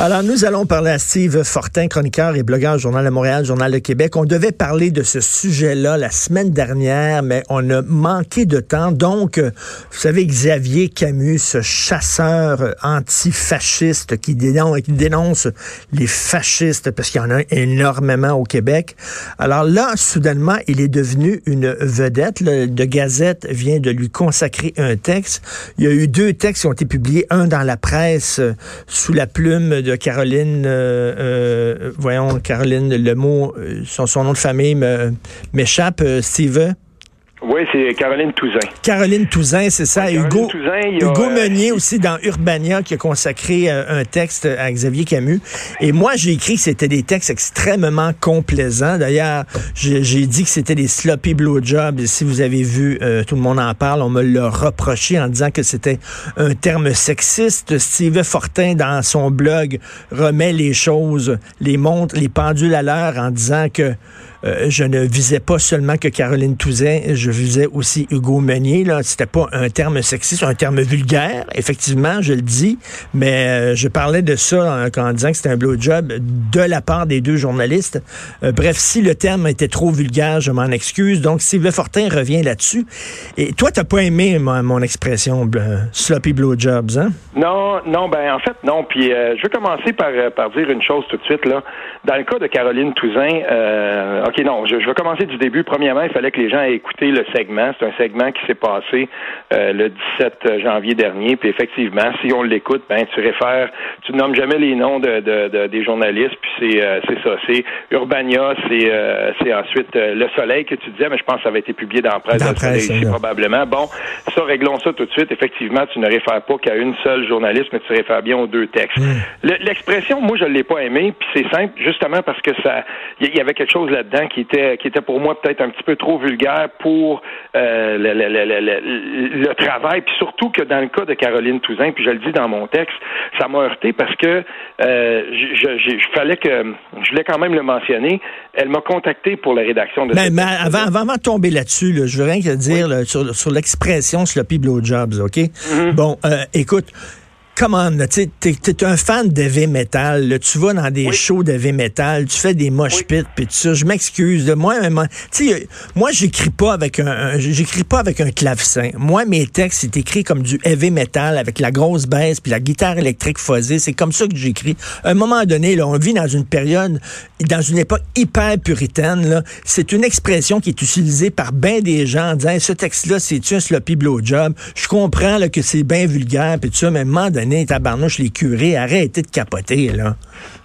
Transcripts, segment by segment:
Alors, nous allons parler à Steve Fortin, chroniqueur et blogueur Journal de Montréal, Journal de Québec. On devait parler de ce sujet-là la semaine dernière, mais on a manqué de temps. Donc, vous savez, Xavier Camus, ce chasseur antifasciste qui dénonce, qui dénonce les fascistes, parce qu'il y en a énormément au Québec. Alors là, soudainement, il est devenu une vedette. Le de Gazette vient de lui consacrer un texte. Il y a eu deux textes qui ont été publiés, un dans la presse sous la plume de Caroline, euh, euh, voyons, Caroline, le mot, euh, son, nom de famille m'échappe, Steve. Oui, c'est Caroline Touzin. Caroline Touzin, c'est ça. Hugo, Hugo Meunier aussi dans Urbania qui a consacré un texte à Xavier Camus. Et moi, j'ai écrit que c'était des textes extrêmement complaisants. D'ailleurs, j'ai dit que c'était des sloppy blowjobs. Et si vous avez vu, tout le monde en parle, on me l'a reproché en disant que c'était un terme sexiste. Steve Fortin, dans son blog, remet les choses, les montres, les pendules à l'heure en disant que euh, je ne visais pas seulement que Caroline Touzin, je visais aussi Hugo Meunier. Là, c'était pas un terme sexiste, un terme vulgaire. Effectivement, je le dis, mais euh, je parlais de ça en, disant que c'était un blowjob de la part des deux journalistes. Euh, bref, si le terme était trop vulgaire, je m'en excuse. Donc, Sylvain Fortin revient là-dessus. Et toi, t'as pas aimé mon, expression sloppy blowjobs, hein? Non, non, ben en fait, non. Puis je vais commencer par, par dire une chose tout de suite là. Dans le cas de Caroline Touzin, OK, non, je, vais commencer du début. Premièrement, il fallait que les gens aient écouté le segment. C'est un segment qui s'est passé euh, le 17 janvier dernier. Puis effectivement, si on l'écoute, ben tu réfères, tu nommes jamais les noms de, de, des journalistes. Puis c'est euh, c'est ça, c'est Urbania, c'est euh, c'est ensuite Le Soleil que tu disais, mais je pense que ça avait été publié dans la presse, dans presse ici, probablement. Bon, ça réglons ça tout de suite. Effectivement, tu ne réfères pas qu'à une seule journaliste, mais tu réfères bien aux deux textes. Hmm. L'expression, moi, je l'ai pas aimé. Puis c'est simple, justement parce que ça, il y avait quelque chose là-dedans qui était qui était pour moi peut-être un petit peu trop vulgaire pour euh, le, le, le, le, travail, puis surtout que dans le cas de Caroline Touzin, puis je le dis dans mon texte, ça m'a heurté parce que euh, je, je, fallait que je voulais quand même le mentionner. Elle m'a contacté pour la rédaction de. Mais, mais avant, avant, de tomber là-dessus, là, je veux rien dire sur, sur l'expression sloppy blowjobs, ok? Mm-hmm. Bon, euh, écoute comment, tu es, un fan de heavy metal, tu vas dans des shows de heavy metal, tu fais des mosh pits puis tout ça. Je m'excuse, moi, tu moi j'écris pas avec un, j'écris pas avec un clavecin. Moi, mes textes, c'est écrit comme du heavy metal avec la grosse baisse puis la guitare électrique phasée. C'est comme ça que j'écris. À un moment donné, là, on vit dans une période, dans une époque hyper puritaine. Là, c'est une expression qui est utilisée par bien des gens en disant, ce texte-là, c'est-tu un sloppy blowjob? Je comprends là, que c'est bien vulgaire puis tout ça, mais à un moment donné, tabarnouche, les curés, arrêtez de capoter, là.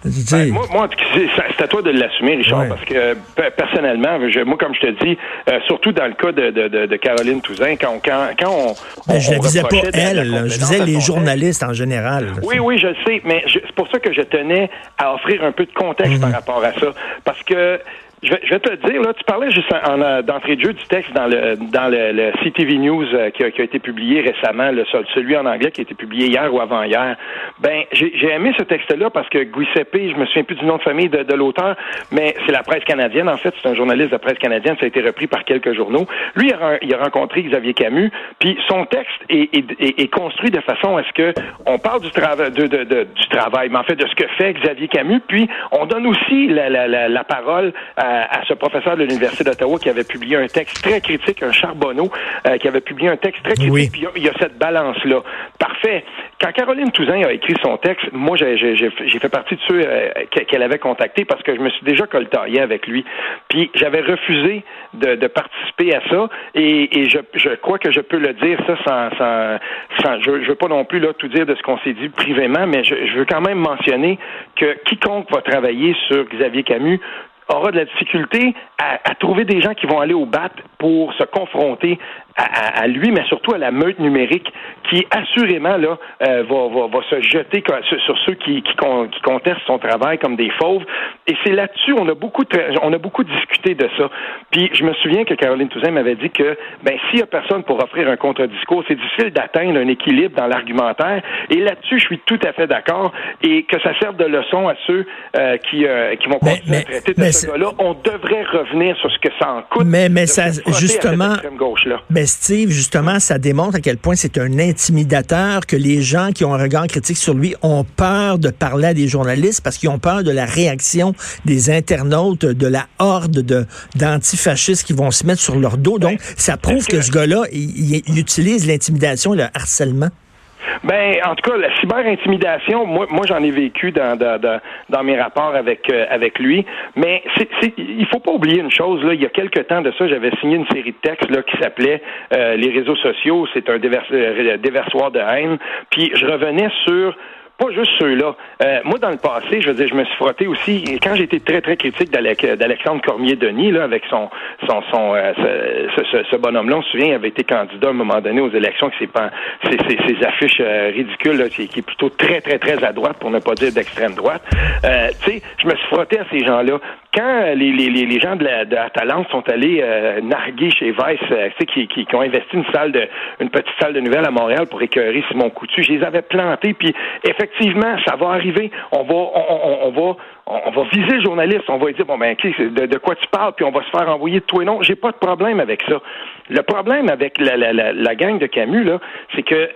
Ben, moi, moi c'est à toi de l'assumer, Richard, parce que personnellement, moi, comme je te dis, euh, surtout dans le cas de, de, de, Caroline Touzin, quand, quand, quand on. Ben, je ne visais pas elle, je visais les journalistes en général. Oui, oui, je le sais, mais c'est pour ça que je tenais à offrir un peu de contexte mhm. par rapport à ça. Parce que je vais, je vais, te dire, là, tu parlais juste en, en d'entrée de jeu du texte dans le dans le, le CTV News euh, qui, a, qui, a, été publié récemment, le, celui en anglais qui a été publié hier ou avant-hier. Ben, j'ai, aimé ce texte-là parce que Giuseppe, je me souviens plus du nom de famille de, de l'auteur, mais c'est la presse canadienne, en fait, c'est un journaliste de presse canadienne, ça a été repris par quelques journaux. Lui, il a, il a rencontré Xavier Camus, puis son texte est, est, est, construit de façon à ce que on parle du travail de, de, de, du travail, mais en fait de ce que fait Xavier Camus, puis on donne aussi la, la, la, la parole à à, ce professeur de l'Université d'Ottawa qui avait publié un texte très critique, un charbonneau, euh, qui avait publié un texte très critique. Puis il y, a cette balance-là. Parfait. Quand Caroline Touzin a écrit son texte, moi, j'ai fait partie de ceux euh, qu'elle avait contactés parce que je me suis déjà coltaillé avec lui. Puis j'avais refusé de, de, participer à ça et, et je, je, crois que je peux le dire ça sans, sans, sans je, je veux pas non plus là tout dire de ce qu'on s'est dit privément, mais je, je veux quand même mentionner que quiconque va travailler sur Xavier Camus aura de la difficulté à, trouver des gens qui vont aller au bat pour se confronter à, lui, mais surtout à la meute numérique qui assurément là euh, va, va, va, se jeter sur ceux qui, qui, qui, contestent son travail comme des fauves. Et c'est là-dessus on a beaucoup on a beaucoup discuté de ça. Puis je me souviens que Caroline Touzin m'avait dit que ben s'il y a personne pour offrir un contre-discours, c'est difficile d'atteindre un équilibre dans l'argumentaire. Et là-dessus, je suis tout à fait d'accord. Et que ça serve de leçon à ceux euh, qui, euh, qui vont continuer à traiter de ce On devrait revenir sur ce que ça en coûte. Mais, mais ça, justement, mais Steve, justement, ça démontre à quel point c'est un intimidateur que les gens qui ont un regard critique sur lui ont peur de parler à des journalistes parce qu'ils ont peur de la réaction des internautes, de la horde de d'antifascistes qui vont se mettre sur leur dos. Donc, ça prouve que ce gars-là, il, il utilise l'intimidation et le harcèlement. Ben, en tout cas, la cyber-intimidation, moi, moi j'en ai vécu dans, dans, dans, mes rapports avec, euh, avec lui. Mais c'est, c'est, il faut pas oublier une chose. Là, il y a quelque temps de ça, j'avais signé une série de textes là, qui s'appelait euh, Les réseaux sociaux, c'est un euh, déversoir de haine. Puis je revenais sur pas juste ceux-là. Euh, moi, dans le passé, je veux dire, je me suis frotté aussi, quand été très, très critique d'Alexandre Cormier-Denis, là, avec son, son, son euh, ce, ce, bonhomme-là, on se souvient, il avait été candidat à un moment donné aux élections, c'est pas ses, ses, affiches euh, ridicules, là, qui, qui, est plutôt très, très, très à droite, pour ne pas dire d'extrême droite. Euh, tu sais, je me suis frotté à ces gens-là. Quand les, les, les gens de la, de Talente sont allés narguer chez Vice, tu sais, qui, qui, qui, ont investi une salle de, une petite salle de nouvelles à Montréal pour écœurer Simon Coutu, je les avais plantés, puis effectivement, ça va arriver. On va, on, va, on va viser le journaliste. On va lui dire, bon, ben, de, de, quoi tu parles, puis on va se faire envoyer de tout et non. J'ai pas de problème avec ça. Le problème avec la, la, la, la gang de Camus, là, c'est que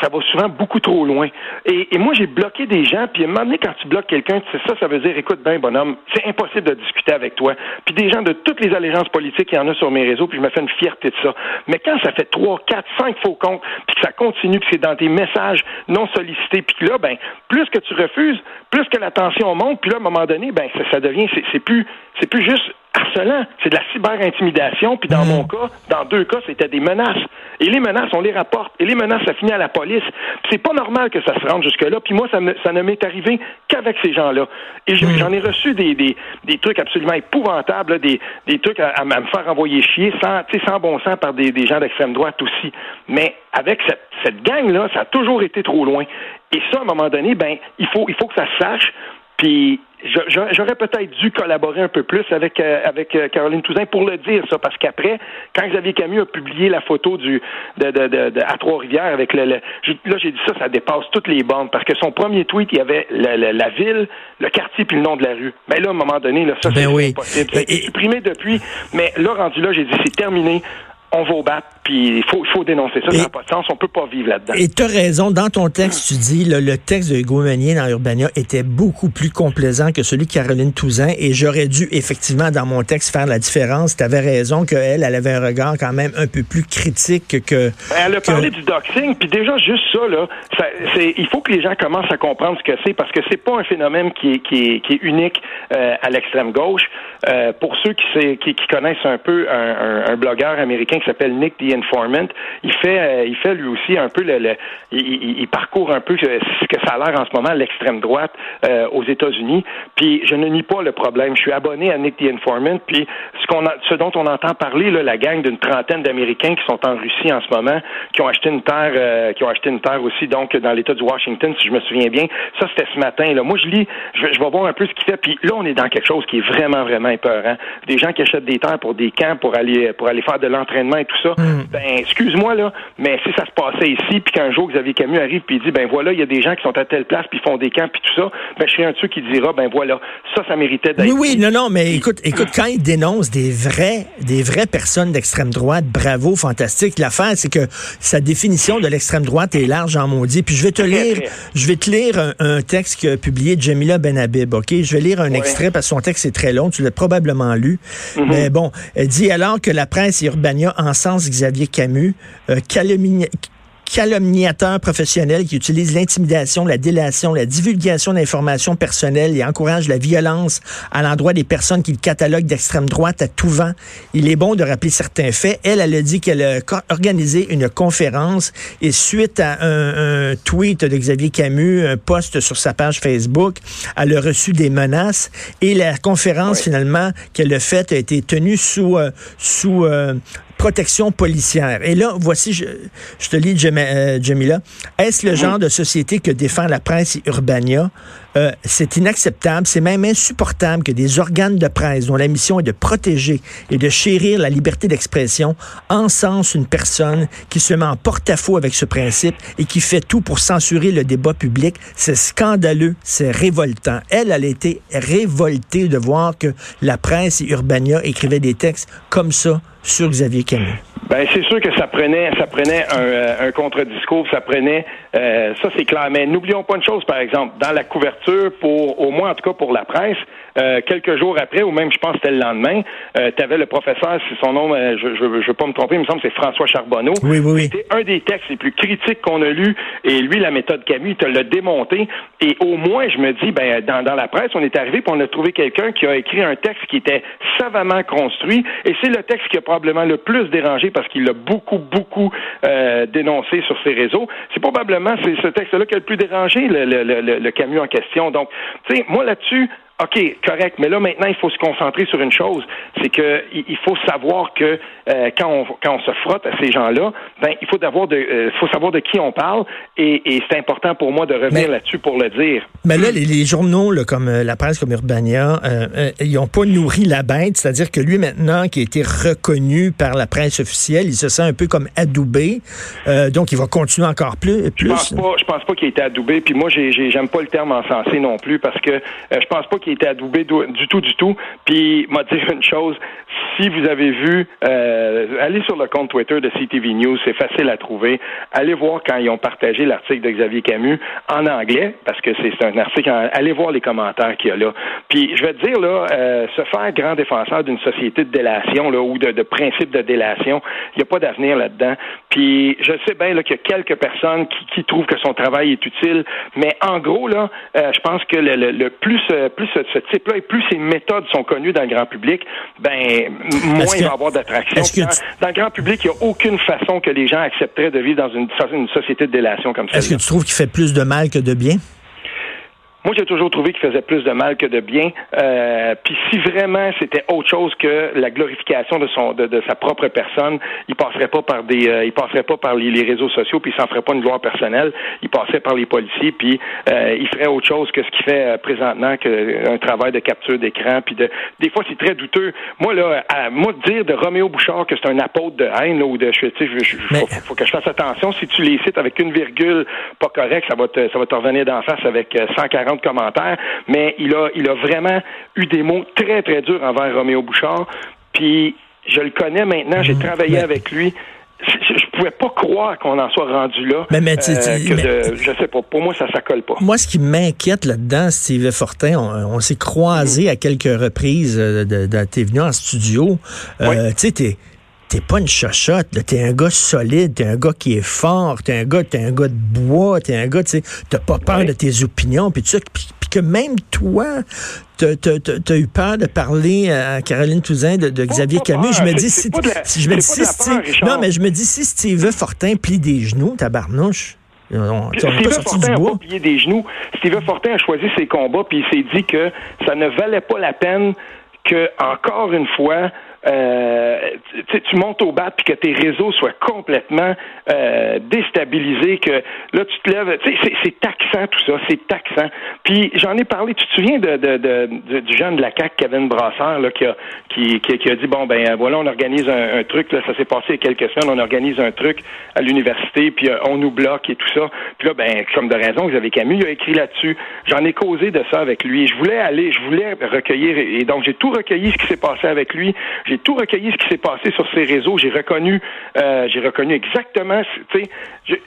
ça, va souvent beaucoup trop loin. Et, moi, j'ai bloqué des gens, puis à un moment donné, quand tu bloques quelqu'un, c'est ça, ça veut dire, écoute ben, bonhomme, c'est impossible de discuter avec toi. Puis des gens de toutes les allégeances politiques, il y en a sur mes réseaux, puis je me fais une fierté de ça. Mais quand ça fait trois, quatre, cinq faux comptes, puis que ça continue, que c'est dans tes messages non sollicités, puis là, ben, plus que tu refuses, plus que la tension monte, puis là, à un moment donné, ben, ça, ça devient, c'est plus, c'est plus juste harcelant. C'est de la cyber-intimidation. Puis dans hmm. mon cas, dans deux cas, c'était des menaces. Et les menaces, on les rapporte. Et les menaces, ça finit à la police. C'est pas normal que ça se rende jusque-là. Puis moi, ça, ça ne m'est arrivé qu'avec ces gens-là. Et hmm. j'en ai reçu des, des, des, trucs absolument épouvantables, des, des trucs à, me faire envoyer chier sans, sans bon sens par des, des gens d'extrême droite aussi. Mais avec cette, cette gang-là, ça a toujours été trop loin. Et ça, à un moment donné, ben, il faut, il faut que ça se sache. Puis j'aurais peut-être dû collaborer un peu plus avec euh, avec euh, Caroline Touzin pour le dire ça parce qu'après quand Xavier Camus a publié la photo du de, de, de, à Trois-Rivières avec le, là j'ai dit ça ça dépasse toutes les bandes parce que son premier tweet il y avait la, ville le quartier puis le nom de la rue. Mais là à un moment donné là ça ben c'est impossible. C'est supprimé depuis. Mais là rendu là j'ai dit c'est terminé on va au battre, puis il faut, faut dénoncer ça, ça n'a pas de sens, on peut pas vivre là-dedans. Et tu as raison, dans ton texte, tu dis, le, le texte de Hugo Meunier dans Urbania était beaucoup plus complaisant que celui de Caroline Touzin, et j'aurais dû effectivement, dans mon texte, faire la différence. Tu avais raison qu'elle, elle avait un regard quand même un peu plus critique que... Elle a parlé du doxing, puis déjà, juste ça, là, ça, il faut que les gens commencent à comprendre ce que c'est, parce que c'est pas un phénomène qui est, qui est, qui est unique euh, à l'extrême gauche. Euh, pour ceux qui, qui, qui, connaissent un peu un, un, un blogueur américain qui s'appelle Nick the Informant. Il fait, euh, il fait lui aussi un peu le, il, parcourt un peu ce que ça a l'air en ce moment l'extrême droite euh, aux États-Unis. Puis je ne nie pas le problème. Je suis abonné à Nick the Informant. Puis ce qu'on ce dont on entend parler là, la gang d'une trentaine d'Américains qui sont en Russie en ce moment, qui ont acheté une terre, euh, qui ont acheté une terre aussi donc dans l'État du Washington, si je me souviens bien. Ça c'était ce matin. Là. Moi je lis, je, vais voir un peu ce qu'il fait. Puis là on est dans quelque chose qui est vraiment vraiment épeurant. Des gens qui achètent des terres pour des camps pour aller pour aller faire de l'entraînement et tout ça, hmm. ben excuse-moi là, mais si ça se passait ici, puis qu'un jour Xavier Camus arrive puis il dit ben voilà, il y a des gens qui sont à telle place puis font des camps puis tout ça, ben je serais un de ceux qui dira ben voilà, ça ça méritait d'être. Oui oui, non non, mais écoute écoute quand il dénonce des vrais des vraies personnes d'extrême droite, bravo, fantastique. L'affaire c'est que sa définition de l'extrême droite est large en maudit. Puis je vais te lire je vais te lire un, texte que publié Jamila Benhabib, OK? Je vais lire un extrait parce que son texte est très long, tu l'as probablement lu. Mm-hmm. Mais bon, elle dit alors que la presse Urbania encense Xavier Camus, euh, calomniateur professionnel qui utilise l'intimidation, la délation, la divulgation d'informations personnelles et encourage la violence à l'endroit des personnes qu'il catalogue d'extrême droite à tout vent. Il est bon de rappeler certains faits. Elle, elle a dit qu'elle a organisé une conférence et suite à un, tweet de Xavier Camus, un post sur sa page Facebook, elle a reçu des menaces et la conférence finalement qu'elle a faite a été tenue sous, euh, sous euh, protection policière. Et là, voici, je, je te lis, euh, Jamila. Est-ce le genre de société que défend la presse et Urbania? Euh, c'est inacceptable, c'est même insupportable que des organes de presse dont la mission est de protéger et de chérir la liberté d'expression encensent une personne qui se met en porte-à-faux avec ce principe et qui fait tout pour censurer le débat public. C'est scandaleux, c'est révoltant. Elle, elle a été révoltée de voir que la presse et Urbania écrivaient des textes comme ça sur. Ben c'est sûr que ça prenait, ça prenait un, euh, un contre-discours, ça prenait, euh, ça c'est clair. Mais n'oublions pas une chose, par exemple, dans la couverture, pour au moins en tout cas pour la presse, euh, quelques jours après, ou même je pense que c'était le lendemain, euh, tu avais le professeur, si son nom, euh, je ne veux pas me tromper, il me semble que c'est François Charbonneau. Oui, oui, oui. C'était un des textes les plus critiques qu'on a lu, et lui, la méthode Camus, il te l'a démonté. Et au moins, je me dis, ben dans, dans la presse, on est arrivé, puis on a trouvé quelqu'un qui a écrit un texte qui était savamment construit, et c'est le texte qui a probablement le plus dérangé parce qu'il l'a beaucoup, beaucoup euh, dénoncé sur ses réseaux. C'est probablement c'est ce texte-là qui a le plus dérangé le, le, le, le Camus en question. Donc, tu sais, moi là-dessus, OK, correct, mais là maintenant il faut se concentrer sur une chose, c'est que il faut savoir que euh, quand on quand on se frotte à ces gens-là, ben il faut d'avoir de euh, faut savoir de qui on parle et, et c'est important pour moi de revenir là-dessus pour le dire. Mais là les, journaux là, comme euh, la presse comme Urbania, ils ont pas nourri la bête, c'est-à-dire que lui maintenant qui a été reconnu par la presse officielle, il se sent un peu comme adoubé, donc il va continuer encore plus. plus. Je pense pas, je pense pas qu'il ait été adoubé, puis moi j'aime pas le terme encensé non plus parce que je pense pas qu'il était adoubé du tout, du tout. Puis, m'a dire une chose, si vous avez vu, euh, allez sur le compte Twitter de CTV News, c'est facile à trouver. Allez voir quand ils ont partagé l'article de Xavier Camus en anglais, parce que c'est un article. allez voir les commentaires qu'il y a là. Puis, je vais te dire là, euh, se faire grand défenseur d'une société de délation là ou de, de principe de délation, il n'y a pas d'avenir là-dedans. Puis, je sais bien qu'il y a quelques personnes qui, trouvent que son travail est utile, mais en gros là, euh, je pense que le, le, plus plus ce type-là et plus ses méthodes sont connues dans le grand public, ben moins il va y avoir d'attraction. Dans, le grand public, il n'y a aucune façon que les gens accepteraient de vivre dans une, une société de délation comme ça. Est-ce que tu trouves qu'il fait plus de mal que de bien? Moi, j'ai toujours trouvé qu'il faisait plus de mal que de bien. Euh, puis si vraiment c'était autre chose que la glorification de son de, sa propre personne, il passerait pas par des euh, il passerait pas par les, réseaux sociaux, puis il s'en ferait pas une gloire personnelle. Il passerait par les policiers, puis euh, il ferait autre chose que ce qu'il fait présentement, qu'un travail de capture d'écran. Puis de des fois c'est très douteux. Moi là, à, moi dire de Roméo Bouchard que c'est un apôtre de haine ou de je, tu sais, faut, que je fasse attention. Si tu les cites avec une virgule pas correcte, ça va te ça va te revenir d'en face avec 140 de commentaires, mais il a, il a vraiment eu des mots très, très durs envers Roméo Bouchard. Puis, je le connais maintenant, j'ai mmh. travaillé avec lui je pouvais pas croire qu'on en soit rendu là. Mais, mais, euh, je sais pas. Pour moi, ça, ça colle pas. Moi, ce qui m'inquiète là-dedans, Steve Fortin, on, s'est croisé mmh. à quelques reprises. Euh, de, de, t'es venu en studio. Euh, tu sais, t'es pas une chochotte, t'es un gars solide, t'es un gars qui est fort, t'es un gars, t'es un gars de bois, t'es un gars, tu sais, t'as pas peur de tes opinions, puis tu puis, que même toi, t'as as, eu peur de parler à Caroline Touzin de, Xavier Camus. Je me dis, si, je me dis, si, non, mais je me dis, si Steve Fortin plie des genoux, tabarnouche, on, Steve Fortin n'a pas plié des genoux. Steve Fortin a choisi ses combats, puis il s'est dit que ça ne valait pas la peine que, encore une fois, euh, tu montes au bat puis que tes réseaux soient complètement euh, déstabilisés, que là tu te lèves, c'est taxant tout ça, c'est taxant. Puis j'en ai parlé, tu te souviens de, de, de, du jeune de la CAC, Kevin Brasseur, là, qui a, qui, qui, a dit bon ben voilà, on organise un, truc, là, ça s'est passé il y a quelques semaines, on organise un truc à l'université, puis euh, on nous bloque et tout ça. Puis là, ben comme de raison, vous avez Camus, il a écrit là-dessus. J'en ai causé de ça avec lui. Je voulais aller, je voulais recueillir, et donc j'ai tout recueilli ce qui s'est passé avec lui. J'ai tout recueilli ce qui s'est passé sur ces réseaux. J'ai reconnu, euh, j'ai reconnu exactement, tu sais,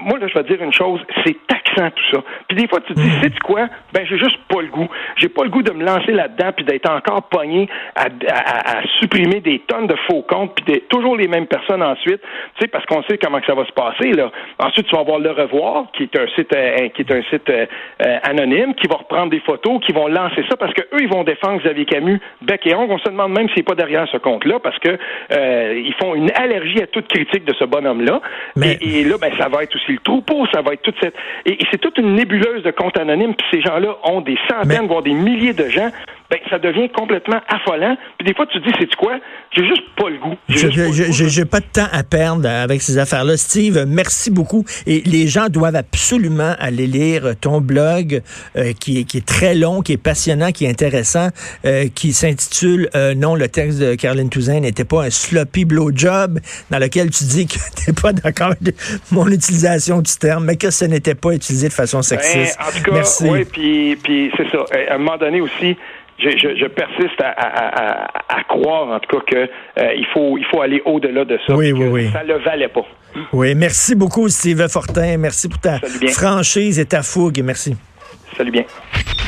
moi, là, je vais dire une chose, c'est taxant tout ça. Puis des fois, tu te dis, sais-tu quoi? Ben, j'ai juste pas le goût. J'ai pas le goût de me lancer là-dedans puis d'être encore pogné à, à, supprimer des tonnes de faux comptes puis toujours les mêmes personnes ensuite, tu sais, parce qu'on sait comment que ça va se passer, là. Ensuite, tu vas avoir Le Revoir, qui est un site, euh, qui est un site euh, euh, anonyme, qui va reprendre des photos, qui vont lancer ça parce que eux, ils vont défendre Xavier Camus, bec et ongle. On se demande même s'il n'est pas derrière ce compte-là parce que ils font une allergie à toute critique de ce bonhomme-là. Mais... Et, là, ben, ça va être aussi le troupeau, ça va être toute cette... Et, c'est toute une nébuleuse de comptes anonymes, puis ces gens-là ont des centaines, voire des milliers de gens. Ben, ça devient complètement affolant. Puis des fois, tu te dis, c'est quoi? J'ai juste pas le goût. J'ai pas, de temps à perdre avec ces affaires-là. Steve, merci beaucoup. Et les gens doivent absolument aller lire ton blog euh, qui, est, qui, est, très long, qui est passionnant, qui est intéressant, euh, qui s'intitule euh, Non, le texte de Caroline Touzin n'était pas un sloppy blowjob, dans lequel tu dis que tu n'es pas d'accord avec mon utilisation du terme, mais que ce n'était pas utilisé de façon sexiste. Ben, en tout cas, oui, puis, puis c'est ça. À un moment donné aussi, je, je, persiste à, à, à, croire, en tout cas, qu'il euh, faut, il faut aller au-delà de ça. Oui, oui, oui. Ça le valait pas. Oui, merci beaucoup, Steve Fortin. Merci pour ta franchise et ta fougue. Merci. Salut bien.